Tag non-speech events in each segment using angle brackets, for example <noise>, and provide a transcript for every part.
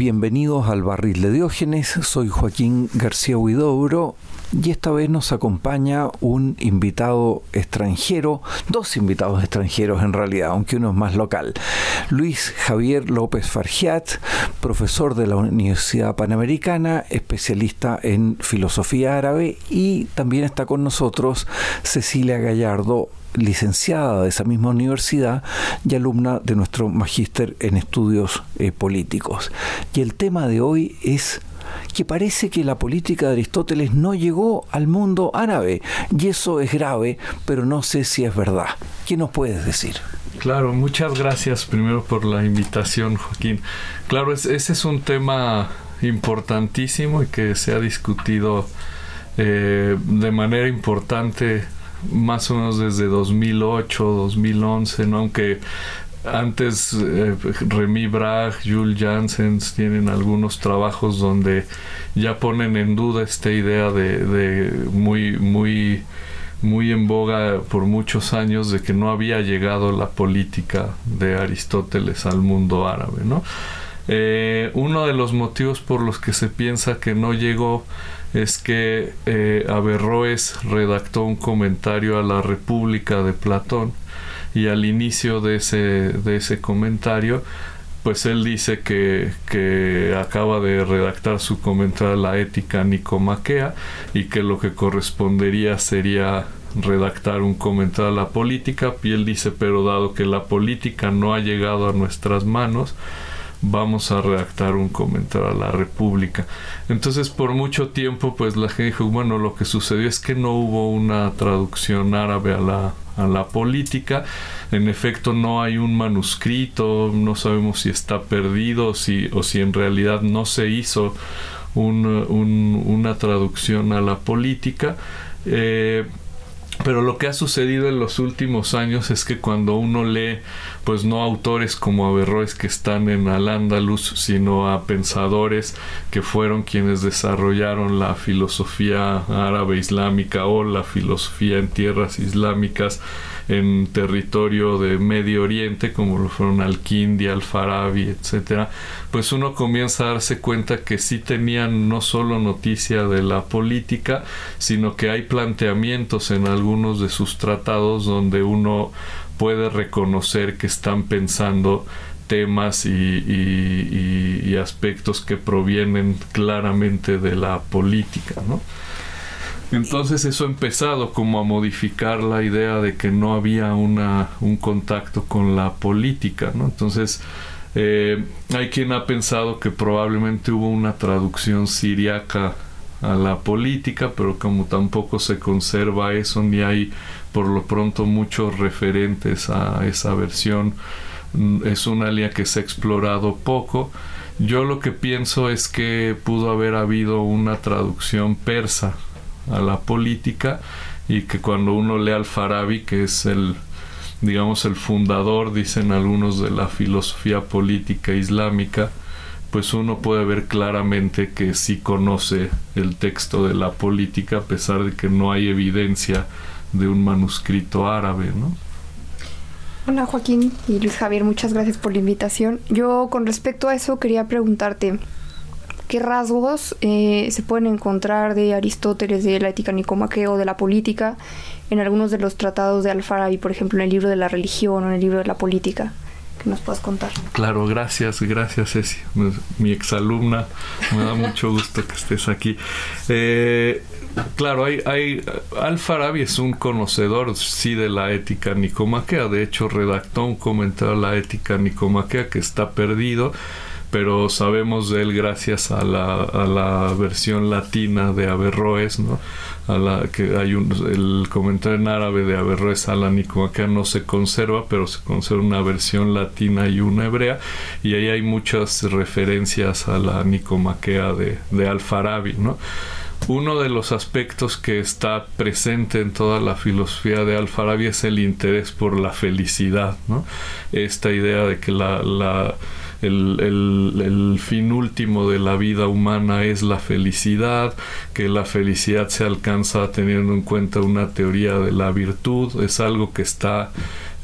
Bienvenidos al Barril de Diógenes, soy Joaquín García Huidobro y esta vez nos acompaña un invitado extranjero, dos invitados extranjeros en realidad, aunque uno es más local. Luis Javier López Fargiat, profesor de la Universidad Panamericana, especialista en filosofía árabe y también está con nosotros Cecilia Gallardo, licenciada de esa misma universidad y alumna de nuestro magíster en estudios eh, políticos. Y el tema de hoy es que parece que la política de Aristóteles no llegó al mundo árabe. Y eso es grave, pero no sé si es verdad. ¿Qué nos puedes decir? Claro, muchas gracias primero por la invitación, Joaquín. Claro, ese es un tema importantísimo y que se ha discutido eh, de manera importante más o menos desde 2008, 2011, ¿no? aunque antes eh, Remy Bragg, Jules Janssens tienen algunos trabajos donde ya ponen en duda esta idea de, muy muy muy en boga por muchos años de que no había llegado la política de Aristóteles al mundo árabe, ¿no? Eh, uno de los motivos por los que se piensa que no llegó es que eh, Averroes redactó un comentario a la República de Platón y al inicio de ese, de ese comentario pues él dice que, que, acaba de redactar su comentario a la ética nicomaquea y que lo que correspondería sería redactar un comentario a la política y él dice pero dado que la política no ha llegado a nuestras manos vamos a redactar un comentario a la República. Entonces, por mucho tiempo, pues la gente dijo, bueno, lo que sucedió es que no hubo una traducción árabe a la, a la política. En efecto, no hay un manuscrito, no sabemos si está perdido si, o si en realidad no se hizo un, una traducción a la política. Eh, pero lo que ha sucedido en los últimos años es que cuando uno lee, pues no autores como Averroes que están en Al-Ándalus, sino a pensadores que fueron quienes desarrollaron la filosofía árabe islámica o la filosofía en tierras islámicas, en territorio de Medio Oriente, como lo fueron Al-Kindi, Al-Farabi, etcétera, pues uno comienza a darse cuenta que sí tenían no solo noticia de la política, sino que hay planteamientos en algunos de sus tratados donde uno puede reconocer que están pensando temas y, aspectos que provienen claramente de la política, ¿no? Entonces eso ha empezado como a modificar la idea de que no había una, un contacto con la política, ¿no? Entonces eh, hay quien ha pensado que probablemente hubo una traducción siriaca a la política, pero como tampoco se conserva eso ni hay por lo pronto muchos referentes a esa versión, mm, es una línea que se ha explorado poco. Yo lo que pienso es que pudo haber habido una traducción persa a la política y que cuando uno lee al Farabi, que es el digamos el fundador, dicen algunos de la filosofía política islámica, pues uno puede ver claramente que sí conoce el texto de la política a pesar de que no hay evidencia de un manuscrito árabe, ¿no? Hola Joaquín y Luis Javier, muchas gracias por la invitación. Yo con respecto a eso quería preguntarte, ¿Qué rasgos eh, se pueden encontrar de Aristóteles, de la ética nicomaquea o de la política en algunos de los tratados de Alfarabi, por ejemplo, en el libro de la religión o en el libro de la política? Que nos puedas contar. Claro, gracias, gracias Ceci, mi exalumna, me da mucho gusto que estés aquí. Eh, claro, hay, hay, Al-Farabi es un conocedor, sí, de la ética nicomaquea, de hecho redactó un comentario a la ética nicomaquea que está perdido, pero sabemos de él gracias a la, a la versión latina de Averroes, ¿no? A la que hay un, el comentario en árabe de Averroes a la nicomaquea no se conserva, pero se conserva una versión latina y una hebrea, y ahí hay muchas referencias a la nicomaquea de, de Al-Farabi, ¿no? Uno de los aspectos que está presente en toda la filosofía de Al-Farabi es el interés por la felicidad, ¿no? Esta idea de que la el, fin último de la vida humana es la felicidad, que la felicidad se alcanza teniendo en cuenta una teoría de la virtud, es algo que está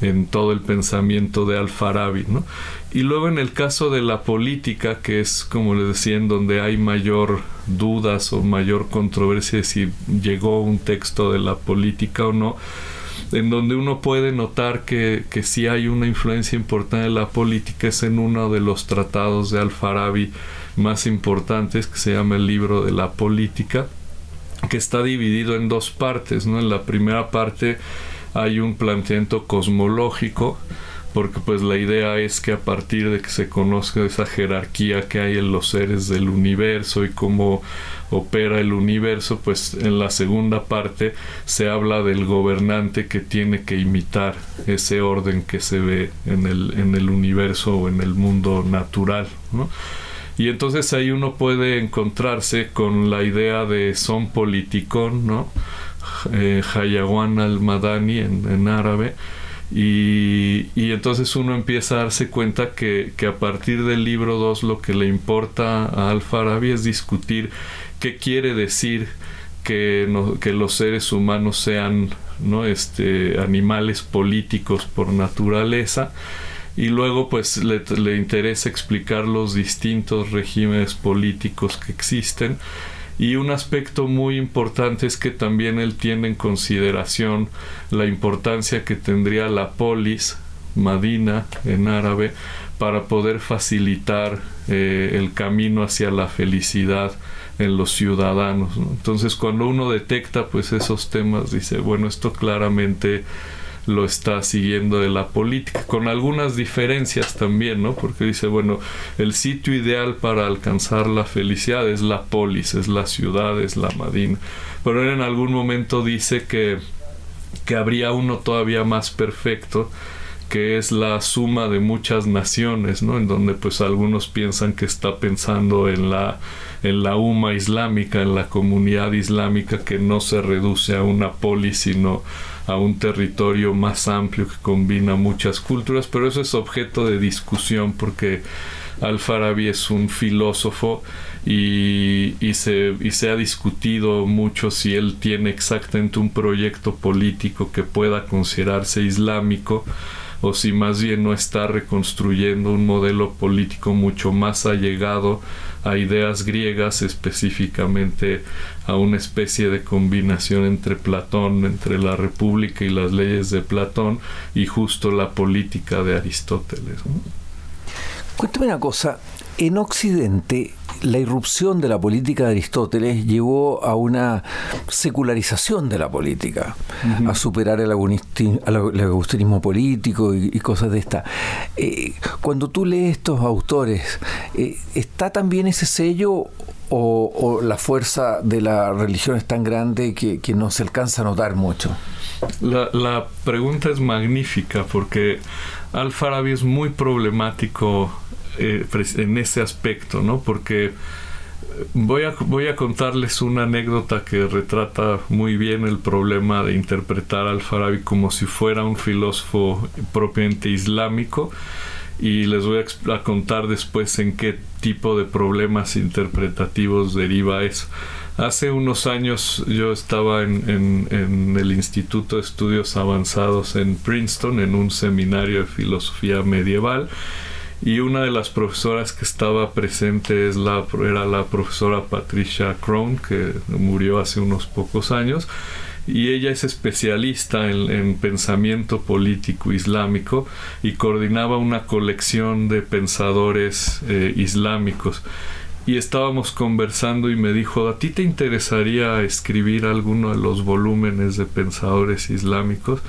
en todo el pensamiento de Al-Farabi. ¿no? Y luego en el caso de la política, que es como les decía, en donde hay mayor dudas o mayor controversia de si llegó un texto de la política o no, en donde uno puede notar que, que sí hay una influencia importante de la política es en uno de los tratados de Al-Farabi más importantes que se llama el libro de la política que está dividido en dos partes ¿no? en la primera parte hay un planteamiento cosmológico porque pues la idea es que a partir de que se conozca esa jerarquía que hay en los seres del universo y cómo opera el universo, pues en la segunda parte se habla del gobernante que tiene que imitar ese orden que se ve en el, en el universo o en el mundo natural, ¿no? Y entonces ahí uno puede encontrarse con la idea de son politicón, ¿no? Eh, Hayawan al-Madani en, en árabe, y, entonces uno empieza a darse cuenta que, que, a partir del libro 2 lo que le importa a Al-Farabi es discutir qué quiere decir que, que los seres humanos sean ¿no? este, animales políticos por naturaleza y luego pues le, le interesa explicar los distintos regímenes políticos que existen y un aspecto muy importante es que también él tiene en consideración la importancia que tendría la polis, Madina en árabe, para poder facilitar eh, el camino hacia la felicidad en los ciudadanos. ¿no? Entonces cuando uno detecta pues esos temas dice, bueno, esto claramente lo está siguiendo de la política, con algunas diferencias también, ¿no? Porque dice, bueno, el sitio ideal para alcanzar la felicidad es la polis, es la ciudad, es la Madina. Pero él en algún momento dice que, que habría uno todavía más perfecto, que es la suma de muchas naciones, ¿no? En donde pues algunos piensan que está pensando en la en la UMA islámica, en la comunidad islámica que no se reduce a una polis, sino a un territorio más amplio que combina muchas culturas, pero eso es objeto de discusión porque Al-Farabi es un filósofo y, y, se, y se ha discutido mucho si él tiene exactamente un proyecto político que pueda considerarse islámico o si más bien no está reconstruyendo un modelo político mucho más allegado a ideas griegas, específicamente a una especie de combinación entre Platón, entre la República y las leyes de Platón, y justo la política de Aristóteles. ¿no? Cuéntame una cosa, en Occidente la irrupción de la política de Aristóteles llevó a una secularización de la política, uh -huh. a superar el, agustin, el agustinismo político y, y, cosas de esta. Eh, cuando tú lees estos autores, eh, ¿está también ese sello o, o, la fuerza de la religión es tan grande que, que no se alcanza a notar mucho? La, la pregunta es magnífica porque Al-Farabi es muy problemático eh, en ese aspecto, ¿no? Porque voy a, voy a contarles una anécdota que retrata muy bien el problema de interpretar al Farabi como si fuera un filósofo propiamente islámico y les voy a, a contar después en qué tipo de problemas interpretativos deriva eso. Hace unos años yo estaba en, en, en, el Instituto de Estudios Avanzados en Princeton en un seminario de filosofía medieval y una de las profesoras que estaba presente es la, era la profesora Patricia Crown, que murió hace unos pocos años, y ella es especialista en, en, pensamiento político islámico y coordinaba una colección de pensadores eh, islámicos. Y estábamos conversando y me dijo, ¿a ti te interesaría escribir alguno de los volúmenes de pensadores islámicos?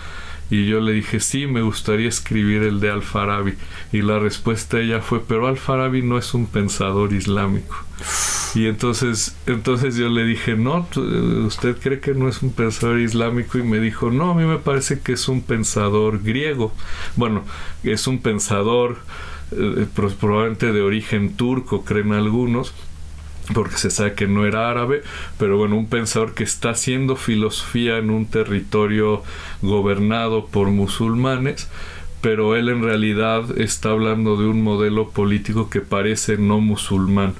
Y yo le dije, sí, me gustaría escribir el de Al-Farabi. Y la respuesta de ella fue, pero Al-Farabi no es un pensador islámico. Y entonces, entonces yo le dije, no, ¿usted cree que no es un pensador islámico? Y me dijo, no, a mí me parece que es un pensador griego. Bueno, es un pensador eh, probablemente de origen turco, creen algunos porque se sabe que no era árabe, pero bueno, un pensador que está haciendo filosofía en un territorio gobernado por musulmanes, pero él en realidad está hablando de un modelo político que parece no musulmán.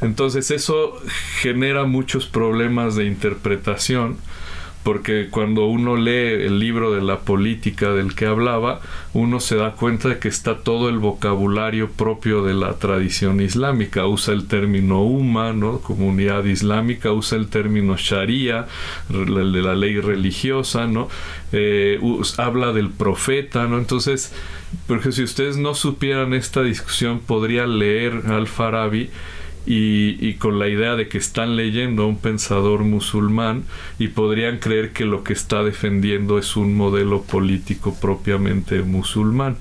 Entonces eso genera muchos problemas de interpretación porque cuando uno lee el libro de la política del que hablaba, uno se da cuenta de que está todo el vocabulario propio de la tradición islámica. Usa el término umma, ¿no? comunidad islámica, usa el término sharia, de la ley religiosa, ¿no? Eh, habla del profeta, ¿no? Entonces, porque si ustedes no supieran esta discusión, podrían leer al Farabi y, con la idea de que están leyendo a un pensador musulmán y podrían creer que lo que está defendiendo es un modelo político propiamente musulmán.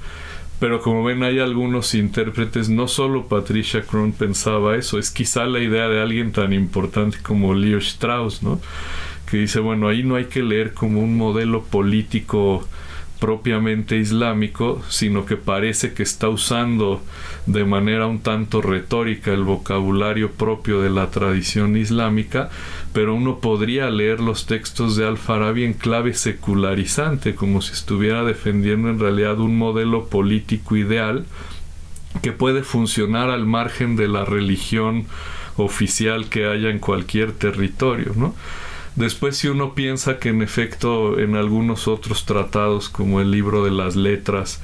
Pero como ven, hay algunos intérpretes, no solo Patricia Krohn pensaba eso, es quizá la idea de alguien tan importante como Leo Strauss, ¿no? Que dice, bueno, ahí no hay que leer como un modelo político propiamente islámico, sino que parece que está usando de manera un tanto retórica el vocabulario propio de la tradición islámica, pero uno podría leer los textos de Al-Farabi en clave secularizante, como si estuviera defendiendo en realidad un modelo político ideal que puede funcionar al margen de la religión oficial que haya en cualquier territorio, ¿no? Después si uno piensa que en efecto en algunos otros tratados como el libro de las letras,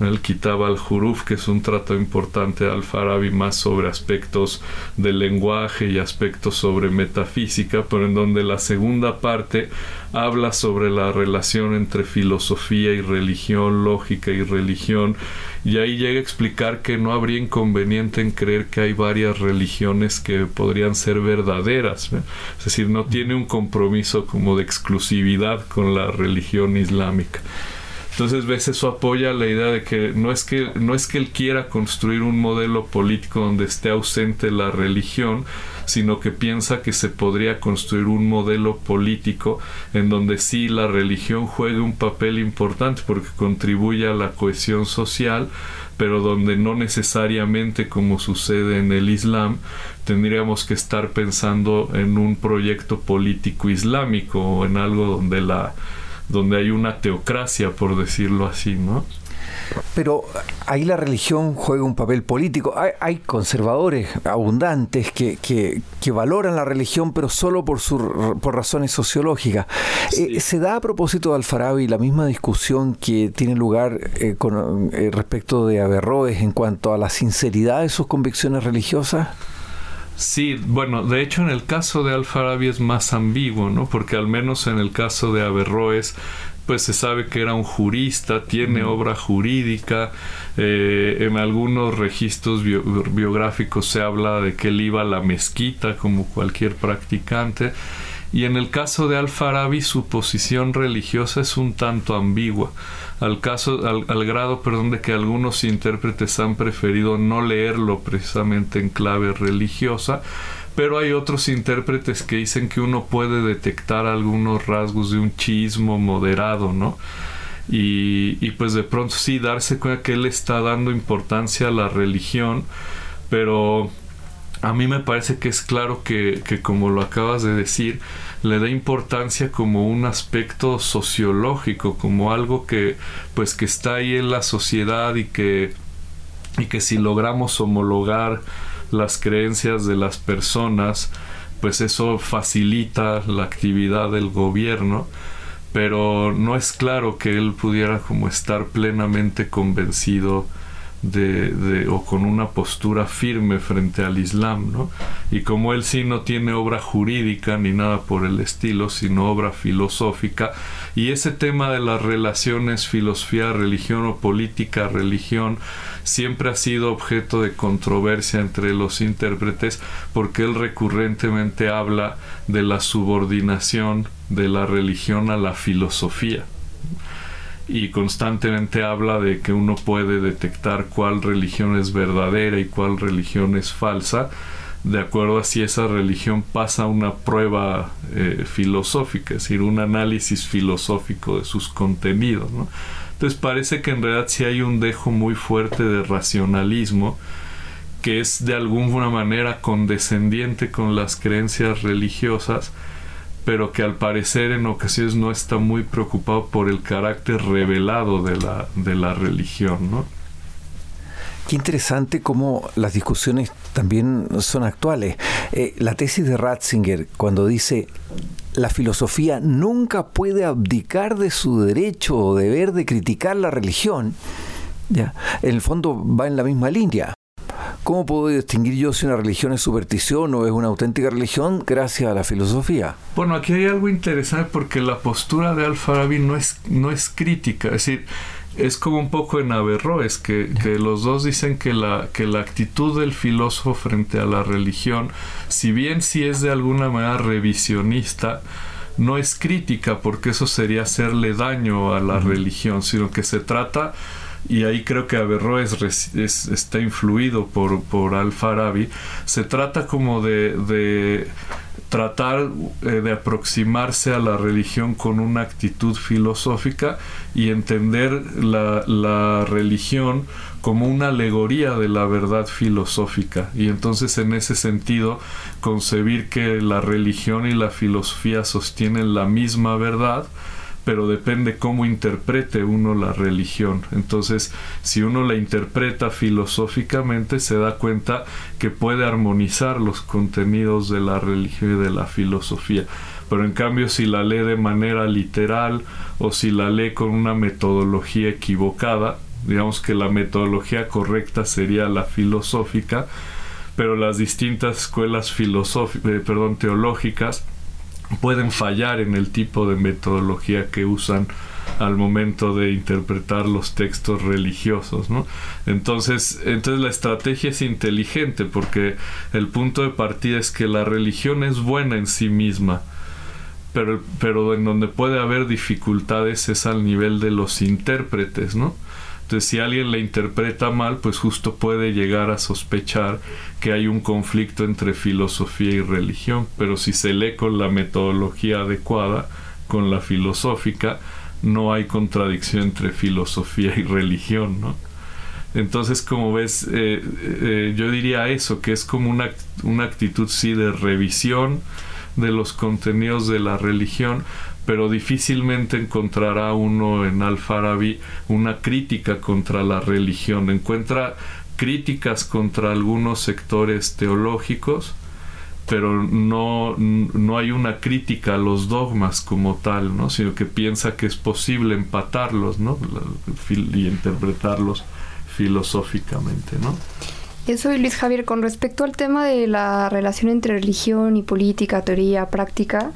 el Kitab al-Huruf, que es un trato importante de Al-Farabi más sobre aspectos del lenguaje y aspectos sobre metafísica, pero en donde la segunda parte habla sobre la relación entre filosofía y religión, lógica y religión, y ahí llega a explicar que no habría inconveniente en creer que hay varias religiones que podrían ser verdaderas, es decir, no tiene un compromiso como de exclusividad con la religión islámica. Entonces, ves, eso apoya la idea de que no es que no es que él quiera construir un modelo político donde esté ausente la religión, sino que piensa que se podría construir un modelo político en donde sí la religión juegue un papel importante porque contribuye a la cohesión social, pero donde no necesariamente como sucede en el Islam, tendríamos que estar pensando en un proyecto político islámico o en algo donde la donde hay una teocracia, por decirlo así, ¿no? Pero ahí la religión juega un papel político. Hay, conservadores abundantes que, que, valoran la religión, pero solo por, su, por razones sociológicas. Eh, ¿Se da a propósito de Alfarabi la misma discusión que tiene lugar eh, con, eh, respecto de Averroes en cuanto a la sinceridad de sus convicciones religiosas? Sí, bueno, de hecho en el caso de Alfarabi es más ambiguo, ¿no? Porque al menos en el caso de Averroes, pues se sabe que era un jurista, tiene obra jurídica, eh, en algunos registros biográficos se habla de que él iba a la mezquita como cualquier practicante. Y en el caso de Al-Farabi su posición religiosa es un tanto ambigua al, caso, al, grado perdón, de que algunos intérpretes han preferido no leerlo precisamente en clave religiosa, pero hay otros intérpretes que dicen que uno puede detectar algunos rasgos de un chismo moderado, ¿no? Y, y pues de pronto sí darse cuenta que él está dando importancia a la religión, pero a mí me parece que es claro que, que como lo acabas de decir, le da importancia como un aspecto sociológico, como algo que pues que está ahí en la sociedad y que y que si logramos homologar las creencias de las personas, pues eso facilita la actividad del gobierno, pero no es claro que él pudiera como estar plenamente convencido de, de, o con una postura firme frente al Islam, ¿no? Y como él sí no tiene obra jurídica ni nada por el estilo, sino obra filosófica, y ese tema de las relaciones filosofía, religión o política, religión, siempre ha sido objeto de controversia entre los intérpretes porque él recurrentemente habla de la subordinación de la religión a la filosofía y constantemente habla de que uno puede detectar cuál religión es verdadera y cuál religión es falsa de acuerdo a si esa religión pasa una prueba eh, filosófica, es decir, un análisis filosófico de sus contenidos. Entonces parece que en realidad sí hay un dejo muy fuerte de racionalismo que es de alguna manera condescendiente con las creencias religiosas, pero que al parecer en ocasiones no está muy preocupado por el carácter revelado de la, de la religión, ¿no? Qué interesante cómo las discusiones también son actuales. Eh, la tesis de Ratzinger, cuando dice la filosofía nunca puede abdicar de su derecho o deber de criticar la religión, ya, en el fondo va en la misma línea. ¿Cómo puedo distinguir yo si una religión es superstición o es una auténtica religión gracias a la filosofía? Bueno, aquí hay algo interesante porque la postura de Al-Farabi no es, no es crítica, es decir, es como un poco en Averroes, que, que los dos dicen que la, que la actitud del filósofo frente a la religión, si bien sí es de alguna manera revisionista, no es crítica porque eso sería hacerle daño a la religión, sino que se trata y ahí creo que Averroes está influido por, por Al-Farabi, se trata como de, tratar eh, de aproximarse a la religión con una actitud filosófica y entender la, la, religión como una alegoría de la verdad filosófica. Y entonces en ese sentido concebir que la religión y la filosofía sostienen la misma verdad pero depende cómo interprete uno la religión. Entonces, si uno la interpreta filosóficamente, se da cuenta que puede armonizar los contenidos de la religión y de la filosofía. Pero en cambio, si la lee de manera literal o si la lee con una metodología equivocada, digamos que la metodología correcta sería la filosófica, pero las distintas escuelas eh, perdón, teológicas pueden fallar en el tipo de metodología que usan al momento de interpretar los textos religiosos, ¿no? Entonces, entonces la estrategia es inteligente porque el punto de partida es que la religión es buena en sí misma, pero, pero en donde puede haber dificultades es al nivel de los intérpretes, ¿no? Entonces, si alguien la interpreta mal, pues justo puede llegar a sospechar que hay un conflicto entre filosofía y religión, pero si se lee con la metodología adecuada, con la filosófica, no hay contradicción entre filosofía y religión, ¿no? Entonces, como ves, eh, eh, yo diría eso, que es como una, una actitud, sí, de revisión de los contenidos de la religión, pero difícilmente encontrará uno en Al-Farabi una crítica contra la religión. Encuentra críticas contra algunos sectores teológicos, pero no, no hay una crítica a los dogmas como tal, ¿no? sino que piensa que es posible empatarlos ¿no? y interpretarlos filosóficamente. ¿no? Eso, Luis Javier, con respecto al tema de la relación entre religión y política, teoría, práctica,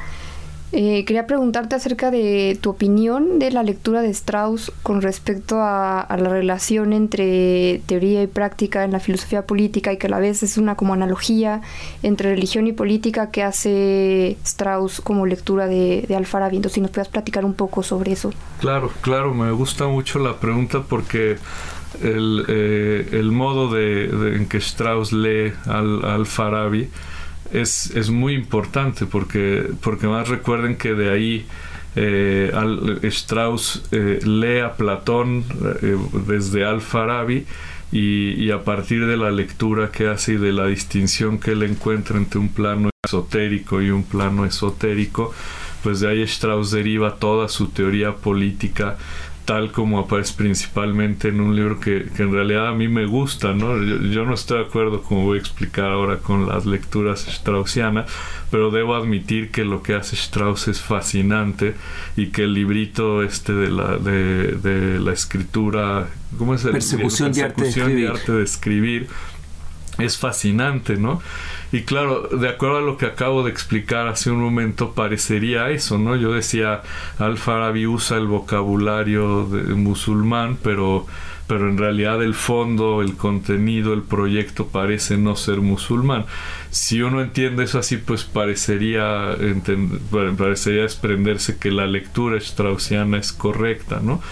eh, quería preguntarte acerca de tu opinión de la lectura de Strauss con respecto a, la relación entre teoría y práctica en la filosofía política y que a la vez es una como analogía entre religión y política que hace Strauss como lectura de, de Alfarabi. Entonces, si nos puedas platicar un poco sobre eso. Claro, claro, me gusta mucho la pregunta porque el, eh, el modo de, en que Strauss lee al, al Farabi es, es muy importante porque, porque más recuerden que de ahí eh, Strauss eh, lee a Platón eh, desde Al-Farabi y, y, a partir de la lectura que hace y de la distinción que él encuentra entre un plano esotérico y un plano esotérico, pues de ahí Strauss deriva toda su teoría política tal como aparece principalmente en un libro que, en realidad a mí me gusta, ¿no? Yo, no estoy de acuerdo, como voy a explicar ahora, con las lecturas straussianas, pero debo admitir que lo que hace Strauss es fascinante y que el librito este de la, de, la escritura, ¿cómo es el? Persecución, de, arte de arte de escribir es fascinante, ¿no? Y claro, de acuerdo a lo que acabo de explicar hace un momento, parecería eso, ¿no? Yo decía, Al-Farabi usa el vocabulario de musulmán, pero, pero en realidad el fondo, el contenido, el proyecto parece no ser musulmán. Si uno entiende eso así, pues parecería, parecería desprenderse que la lectura straussiana es correcta, ¿no?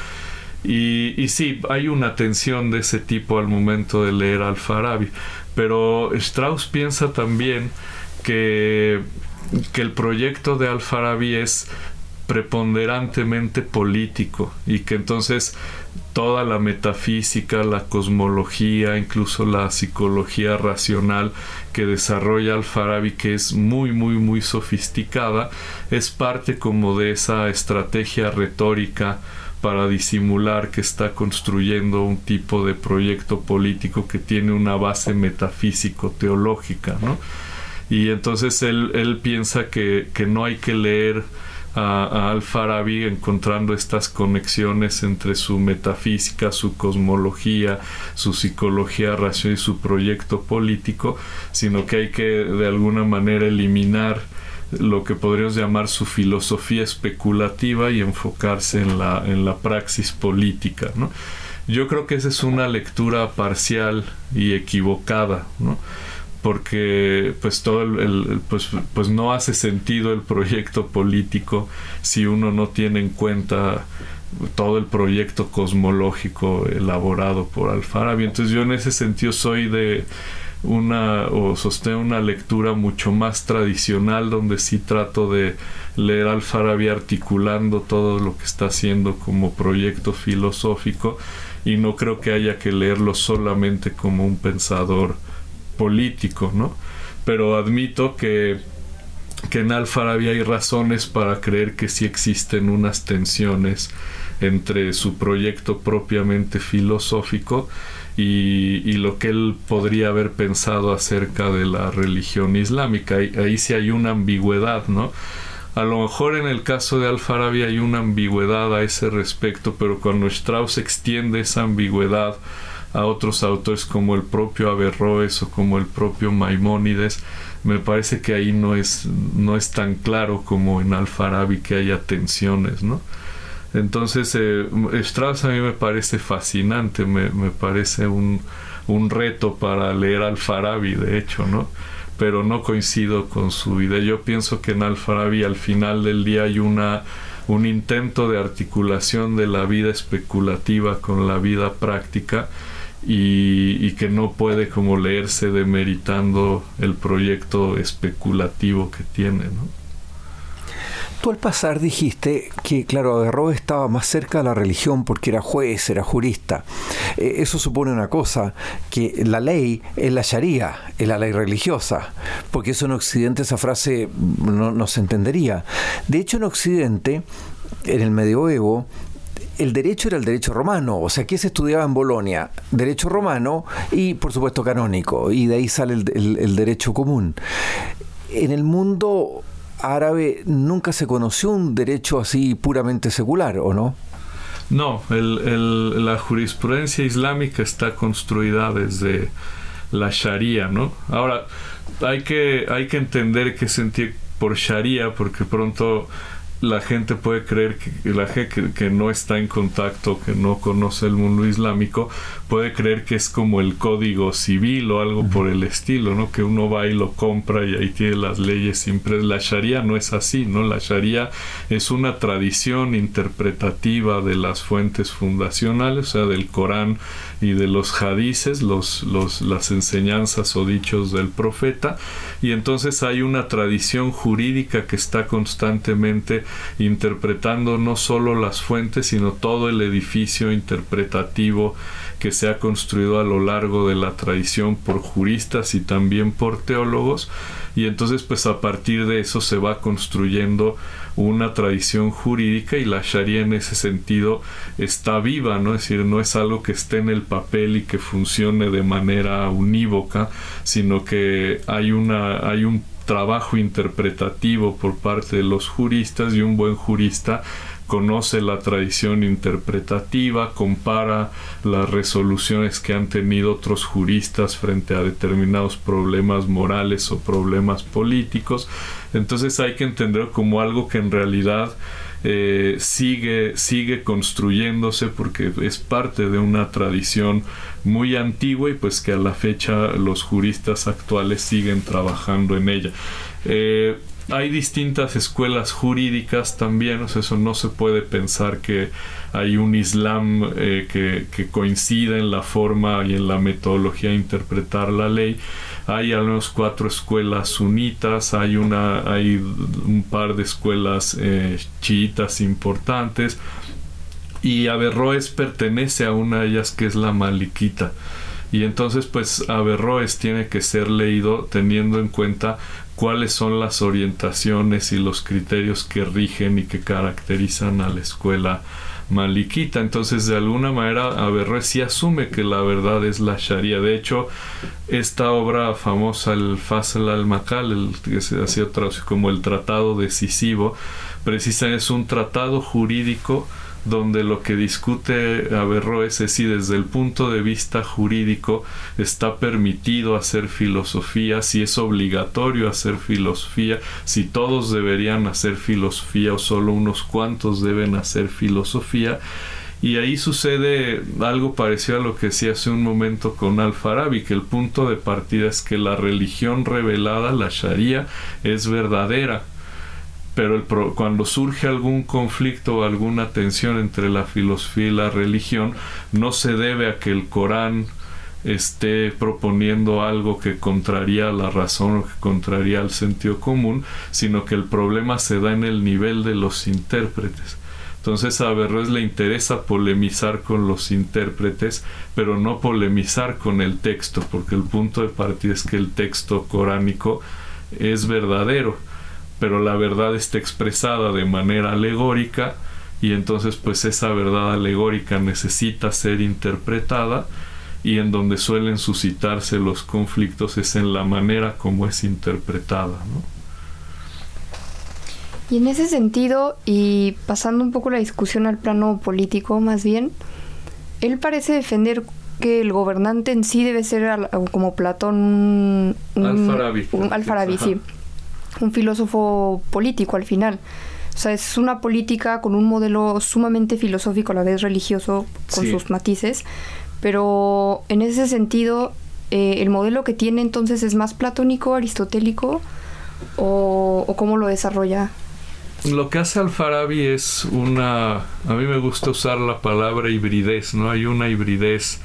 Y, y, sí, hay una tensión de ese tipo al momento de leer Al-Farabi. Pero Strauss piensa también que, que el proyecto de Al-Farabi es preponderantemente político y que entonces toda la metafísica, la cosmología, incluso la psicología racional que desarrolla Al-Farabi, que es muy, muy, muy sofisticada, es parte como de esa estrategia retórica para disimular que está construyendo un tipo de proyecto político que tiene una base metafísico-teológica, ¿no? Y entonces él, él piensa que, que no hay que leer a, Al-Farabi encontrando estas conexiones entre su metafísica, su cosmología, su psicología racional y su proyecto político, sino que hay que de alguna manera eliminar lo que podríamos llamar su filosofía especulativa y enfocarse en la, en la praxis política. ¿no? Yo creo que esa es una lectura parcial y equivocada. ¿no? porque pues todo el, pues, pues no hace sentido el proyecto político si uno no tiene en cuenta todo el proyecto cosmológico elaborado por Alfarabi. Entonces yo en ese sentido soy de una o sostengo una lectura mucho más tradicional donde sí trato de leer Alfarabi articulando todo lo que está haciendo como proyecto filosófico y no creo que haya que leerlo solamente como un pensador político, ¿no? Pero admito que, que en Alfarabi hay razones para creer que sí existen unas tensiones entre su proyecto propiamente filosófico y, y, lo que él podría haber pensado acerca de la religión islámica. Ahí, sí hay una ambigüedad, ¿no? A lo mejor en el caso de Alfarabi hay una ambigüedad a ese respecto, pero cuando Strauss extiende esa ambigüedad a otros autores como el propio Averroes o como el propio Maimónides, me parece que ahí no es, no es tan claro como en Alfarabi que haya tensiones, ¿no? Entonces, eh, Strauss a mí me parece fascinante, me, parece un, un, reto para leer Alfarabi, de hecho, ¿no? Pero no coincido con su idea. Yo pienso que en Alfarabi al final del día hay una un intento de articulación de la vida especulativa con la vida práctica y, que no puede como leerse demeritando el proyecto especulativo que tiene. ¿no? Tú al pasar dijiste que, claro, Averroes estaba más cerca de la religión porque era juez, era jurista. Eh, eso supone una cosa, que la ley es la sharia, es la ley religiosa, porque eso en Occidente esa frase no, se entendería. De hecho, en Occidente, en el medioevo, el derecho era el derecho romano, o sea, que se estudiaba en Bolonia, derecho romano y por supuesto canónico, y de ahí sale el, derecho común. En el mundo árabe nunca se conoció un derecho así puramente secular, ¿o no? No, la jurisprudencia islámica está construida desde la Sharia, ¿no? Ahora, hay que, hay que entender qué sentir por Sharia, porque pronto la gente puede creer que la gente que, no está en contacto, que no conoce el mundo islámico, puede creer que es como el código civil o algo por el estilo, ¿no? Que uno va y lo compra y ahí tiene las leyes impresas. La Sharia no es así, ¿no? La Sharia es una tradición interpretativa de las fuentes fundacionales, o sea, del Corán y de los hadices, los, las enseñanzas o dichos del profeta, y entonces hay una tradición jurídica que está constantemente interpretando no solo las fuentes, sino todo el edificio interpretativo que se ha construido a lo largo de la tradición por juristas y también por teólogos. Y entonces pues a partir de eso se va construyendo una tradición jurídica y la Sharia en ese sentido está viva, ¿no? Es decir, no es algo que esté en el papel y que funcione de manera unívoca, sino que hay una hay un trabajo interpretativo por parte de los juristas y un buen jurista conoce la tradición interpretativa, compara las resoluciones que han tenido otros juristas frente a determinados problemas morales o problemas políticos. Entonces hay que entender como algo que en realidad eh, sigue, sigue construyéndose porque es parte de una tradición muy antigua y pues que a la fecha los juristas actuales siguen trabajando en ella. Eh, hay distintas escuelas jurídicas también, o sea, eso no se puede pensar que hay un Islam eh, que, coincida en la forma y en la metodología de interpretar la ley. Hay al menos cuatro escuelas sunitas, hay, una, hay un par de escuelas eh, chiitas importantes y Averroes pertenece a una de ellas que es la maliquita. Y entonces pues Averroes tiene que ser leído teniendo en cuenta cuáles son las orientaciones y los criterios que rigen y que caracterizan a la escuela maliquita. Entonces, de alguna manera, Averroes sí asume que la verdad es la Sharia. De hecho, esta obra famosa, el Fasl al-Makal, que se ha sido traducido como el tratado decisivo, precisamente es un tratado jurídico donde lo que discute Averroes es si desde el punto de vista jurídico está permitido hacer filosofía, si es obligatorio hacer filosofía, si todos deberían hacer filosofía o solo unos cuantos deben hacer filosofía. Y ahí sucede algo parecido a lo que decía hace un momento con Al-Farabi, que el punto de partida es que la religión revelada, la Sharia, es verdadera pero el cuando surge algún conflicto o alguna tensión entre la filosofía y la religión, no se debe a que el Corán esté proponiendo algo que contraría la razón o que contraría el sentido común, sino que el problema se da en el nivel de los intérpretes. Entonces a Averroes le interesa polemizar con los intérpretes, pero no polemizar con el texto, porque el punto de partida es que el texto coránico es verdadero pero la verdad está expresada de manera alegórica y entonces pues esa verdad alegórica necesita ser interpretada y en donde suelen suscitarse los conflictos es en la manera como es interpretada. Y en ese sentido, y pasando un poco la discusión al plano político más bien, él parece defender que el gobernante en sí debe ser como Platón un, Al-Farabi. Al-Farabi, sí un filósofo político al final. O sea, es una política con un modelo sumamente filosófico, a la vez religioso, con sus matices. Pero en ese sentido, eh, ¿el modelo que tiene entonces es más platónico, aristotélico? ¿O, o cómo lo desarrolla? Lo que hace Al-Farabi es una... A mí me gusta usar la palabra hibridez, ¿no? Hay una hibridez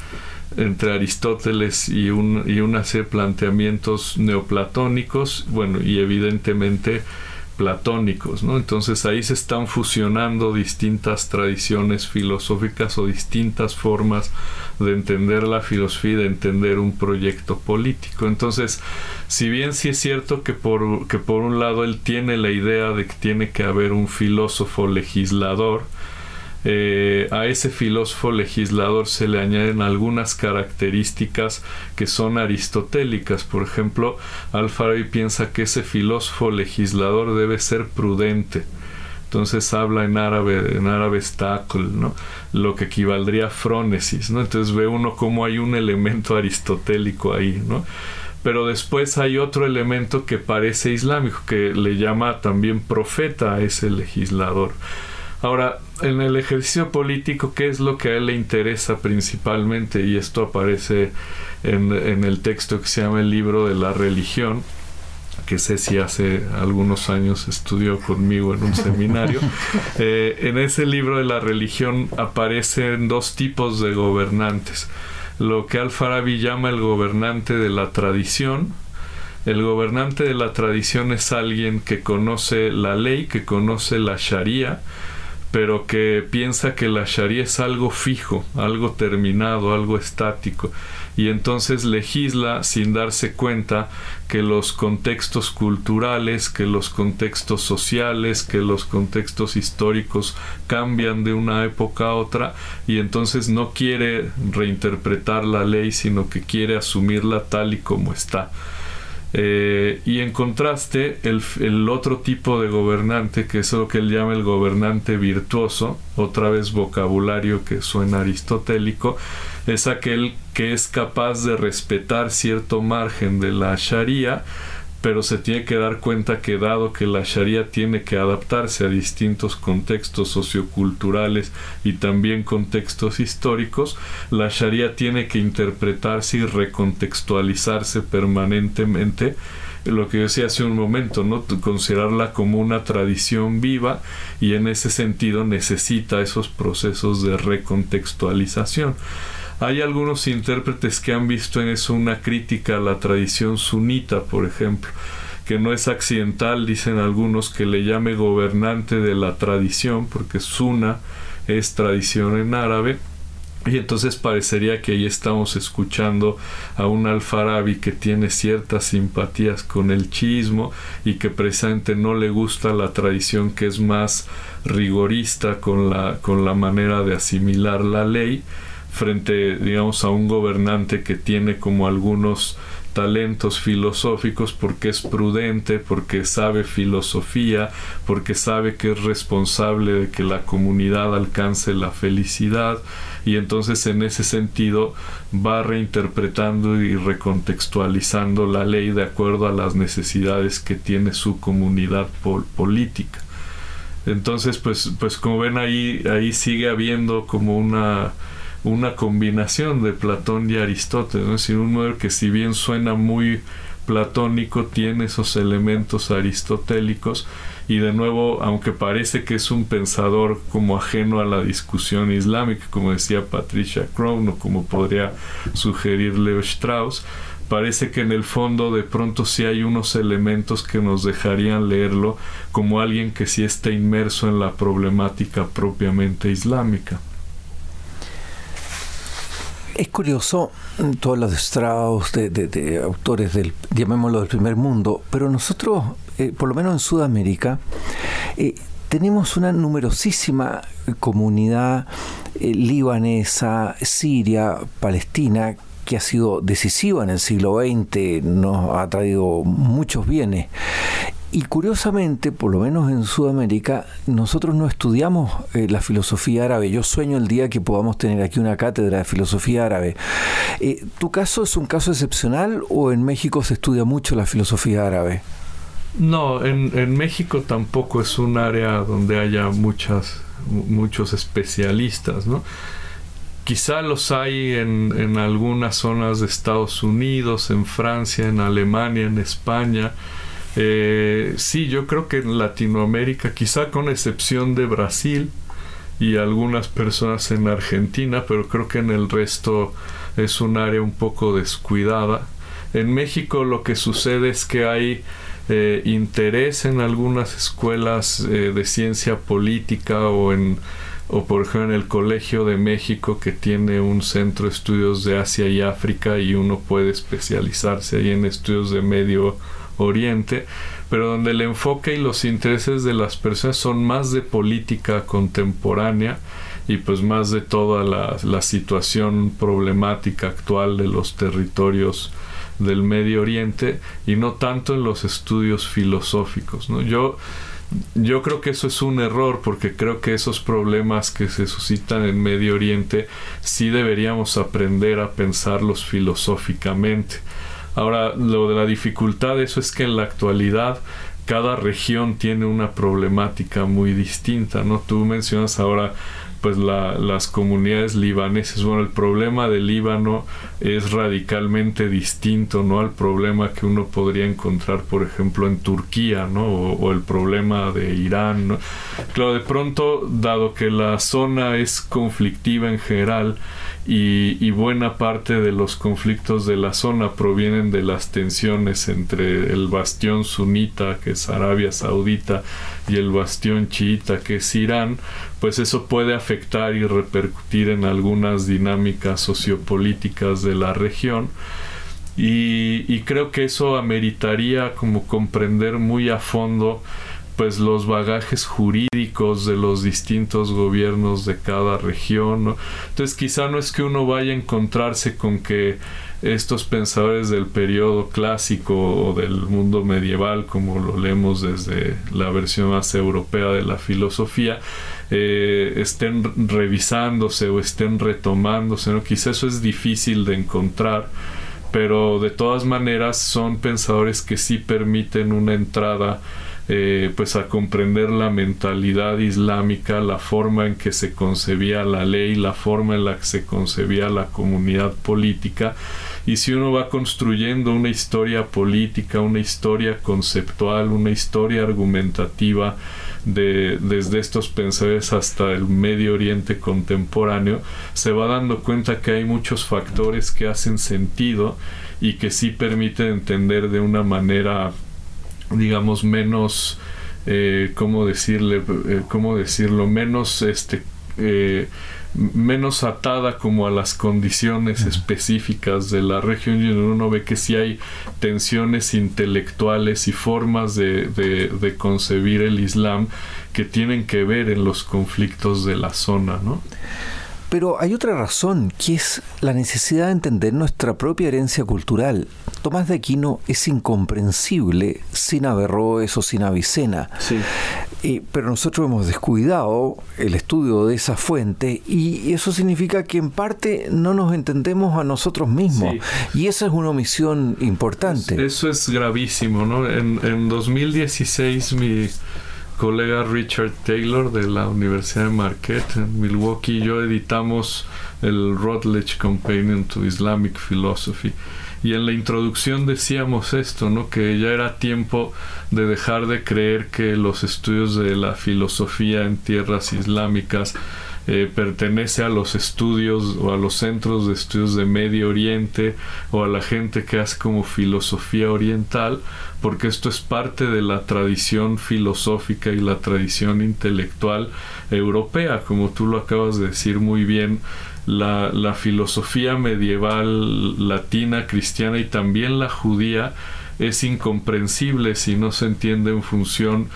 entre Aristóteles y, un, una serie de planteamientos neoplatónicos, bueno, y evidentemente platónicos, ¿no? Entonces ahí se están fusionando distintas tradiciones filosóficas o distintas formas de entender la filosofía, de entender un proyecto político. Entonces, si bien sí es cierto que por, que por un lado él tiene la idea de que tiene que haber un filósofo legislador, eh, a ese filósofo legislador se le añaden algunas características que son aristotélicas. Por ejemplo, Alfarabi piensa que ese filósofo legislador debe ser prudente. Entonces habla en árabe, en árabe ¿no? Lo que equivaldría a frónesis, ¿no? Entonces ve uno como hay un elemento aristotélico ahí, ¿no? Pero después hay otro elemento que parece islámico, que le llama también profeta a ese legislador. Ahora, en el ejercicio político, ¿qué es lo que a él le interesa principalmente? Y esto aparece en, el texto que se llama el libro de la religión, que sé si hace algunos años estudió conmigo en un <laughs> seminario. Eh, en ese libro de la religión aparecen dos tipos de gobernantes. Lo que Al-Farabi llama el gobernante de la tradición, el gobernante de la tradición es alguien que conoce la ley, que conoce la Sharia, pero que piensa que la Sharia es algo fijo, algo terminado, algo estático, y entonces legisla sin darse cuenta que los contextos culturales, que los contextos sociales, que los contextos históricos cambian de una época a otra, y entonces no quiere reinterpretar la ley, sino que quiere asumirla tal y como está. Eh, y en contraste, el, otro tipo de gobernante, que es lo que él llama el gobernante virtuoso, otra vez vocabulario que suena aristotélico, es aquel que es capaz de respetar cierto margen de la Sharia, pero se tiene que dar cuenta que dado que la Sharia tiene que adaptarse a distintos contextos socioculturales y también contextos históricos, la Sharia tiene que interpretarse y recontextualizarse permanentemente lo que yo decía hace un momento, ¿no? Considerarla como una tradición viva y en ese sentido necesita esos procesos de recontextualización. Hay algunos intérpretes que han visto en eso una crítica a la tradición sunita, por ejemplo, que no es accidental, dicen algunos, que le llame gobernante de la tradición, porque suna es tradición en árabe, Y entonces parecería que ahí estamos escuchando a un alfarabi que tiene ciertas simpatías con el chismo y que precisamente no le gusta la tradición que es más rigorista con la, con la manera de asimilar la ley frente digamos a un gobernante que tiene como algunos talentos filosóficos porque es prudente, porque sabe filosofía, porque sabe que es responsable de que la comunidad alcance la felicidad y entonces en ese sentido va reinterpretando y recontextualizando la ley de acuerdo a las necesidades que tiene su comunidad política. Entonces, pues, pues como ven ahí, ahí sigue habiendo como una una combinación de Platón y Aristóteles, es decir, un modelo que si bien suena muy platónico, tiene esos elementos aristotélicos y de nuevo, aunque parece que es un pensador como ajeno a la discusión islámica, como decía Patricia Crown o como podría sugerir Leo Strauss, parece que en el fondo de pronto sí hay unos elementos que nos dejarían leerlo como alguien que sí está inmerso en la problemática propiamente islámica. Es curioso mm, todos los de Strauss, de, autores del, llamémoslo, del primer mundo, pero nosotros, eh, por lo menos en Sudamérica, eh, tenemos una numerosísima comunidad eh, libanesa, siria, palestina, que ha sido decisiva en el siglo XX, nos ha traído muchos bienes. Y curiosamente, por lo menos en Sudamérica, nosotros no estudiamos eh, la filosofía árabe. Yo sueño el día que podamos tener aquí una cátedra de filosofía árabe. Eh, ¿Tu caso es un caso excepcional o en México se estudia mucho la filosofía árabe? No, en, México tampoco es un área donde haya muchas, muchos especialistas, ¿no? Quizá los hay en, en algunas zonas de Estados Unidos, en Francia, en Alemania, en España, eh, sí, yo creo que en Latinoamérica, quizá con excepción de Brasil y algunas personas en Argentina, pero creo que en el resto es un área un poco descuidada. En México lo que sucede es que hay eh, interés en algunas escuelas eh, de ciencia política o en o por ejemplo en el Colegio de México que tiene un centro de estudios de Asia y África y uno puede especializarse ahí en estudios de Medio Oriente, pero donde el enfoque y los intereses de las personas son más de política contemporánea y pues más de toda la, situación problemática actual de los territorios del Medio Oriente y no tanto en los estudios filosóficos. Yo, yo creo que eso es un error porque creo que esos problemas que se suscitan en Medio Oriente sí deberíamos aprender a pensarlos filosóficamente. Ahora, lo de la dificultad de eso es que en la actualidad cada región tiene una problemática muy distinta, ¿no? Tú mencionas ahora pues las comunidades libanesas. Bueno, el problema del Líbano es radicalmente distinto, ¿no? Al problema que uno podría encontrar, por ejemplo, en Turquía, ¿no? O, el problema de Irán. Claro, de pronto, dado que la zona es conflictiva en general, y, buena parte de los conflictos de la zona provienen de las tensiones entre el bastión sunita, que es Arabia Saudita, y el bastión chiita, que es Irán, pues eso puede afectar y repercutir en algunas dinámicas sociopolíticas de la región. Y, creo que eso ameritaría como comprender muy a fondo pues los bagajes jurídicos de los distintos gobiernos de cada región. Entonces quizá no es que uno vaya a encontrarse con que estos pensadores del periodo clásico o del mundo medieval, como lo leemos desde la versión más europea de la filosofía, eh, estén revisándose o estén retomándose. ¿no? Quizá eso es difícil de encontrar pero de todas maneras son pensadores que sí permiten una entrada eh, pues a comprender la mentalidad islámica, la forma en que se concebía la ley, la forma en la que se concebía la comunidad política. Y si uno va construyendo una historia política, una historia conceptual, una historia argumentativa, de, desde estos pensadores hasta el Medio Oriente contemporáneo, se va dando cuenta que hay muchos factores que hacen sentido y que sí permiten entender de una manera digamos, menos, eh, ¿cómo decirle, eh, cómo decirlo? Menos, este, eh, menos atada como a las condiciones específicas de la región y uno ve que sí hay tensiones intelectuales y formas de, de, concebir el Islam que tienen que ver en los conflictos de la zona, ¿no? Pero hay otra razón, que es la necesidad de entender nuestra propia herencia cultural. Tomás de Aquino es incomprensible sin Averroes o sin Avicena. Sí. pero nosotros hemos descuidado el estudio de esa fuente y eso significa que en parte no nos entendemos a nosotros mismos. Y esa es una omisión importante. Eso es gravísimo, ¿no? En, en 2016 mi colega Richard Taylor de la Universidad de Marquette en Milwaukee y yo editamos el Routledge Companion to Islamic Philosophy. Y en la introducción decíamos esto, ¿no? Que ya era tiempo de dejar de creer que los estudios de la filosofía en tierras islámicas eh, pertenece a los estudios o a los centros de estudios de Medio Oriente o a la gente que hace como filosofía oriental, porque esto es parte de la tradición filosófica y la tradición intelectual europea, como tú lo acabas de decir muy bien. La, la filosofía medieval latina, cristiana y también la judía es incomprensible si no se entiende en función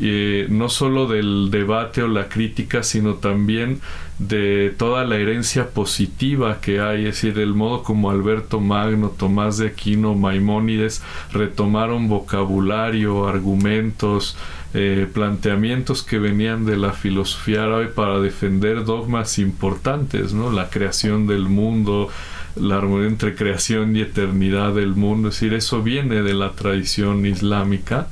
eh, no solo del debate o la crítica, sino también de toda la herencia positiva que hay, es decir, el modo como Alberto Magno, Tomás de Aquino, Maimónides retomaron vocabulario, argumentos, eh, planteamientos que venían de la filosofía árabe para defender dogmas importantes, ¿no? La creación del mundo, la armonía entre creación y eternidad del mundo, es decir, eso viene de la tradición islámica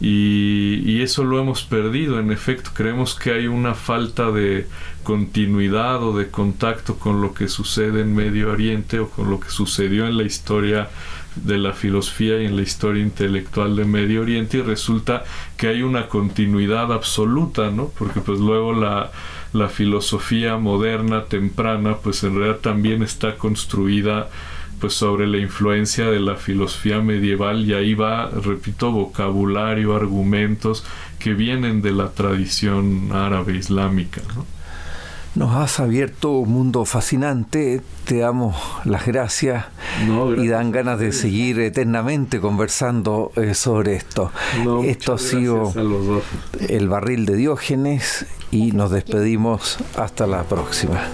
y, eso lo hemos perdido. En efecto, creemos que hay una falta de continuidad o de contacto con lo que sucede en Medio Oriente o con lo que sucedió en la historia de la filosofía y en la historia intelectual de Medio Oriente y resulta que hay una continuidad absoluta, ¿no? Porque pues luego la, la filosofía moderna, temprana, pues en realidad también está construida pues sobre la influencia de la filosofía medieval y ahí va, repito, vocabulario, argumentos que vienen de la tradición árabe islámica. Nos has abierto un mundo fascinante, te damos las gracias, y dan ganas de seguir eternamente conversando eh, sobre esto. esto ha sido el barril de Diógenes y nos despedimos hasta la próxima.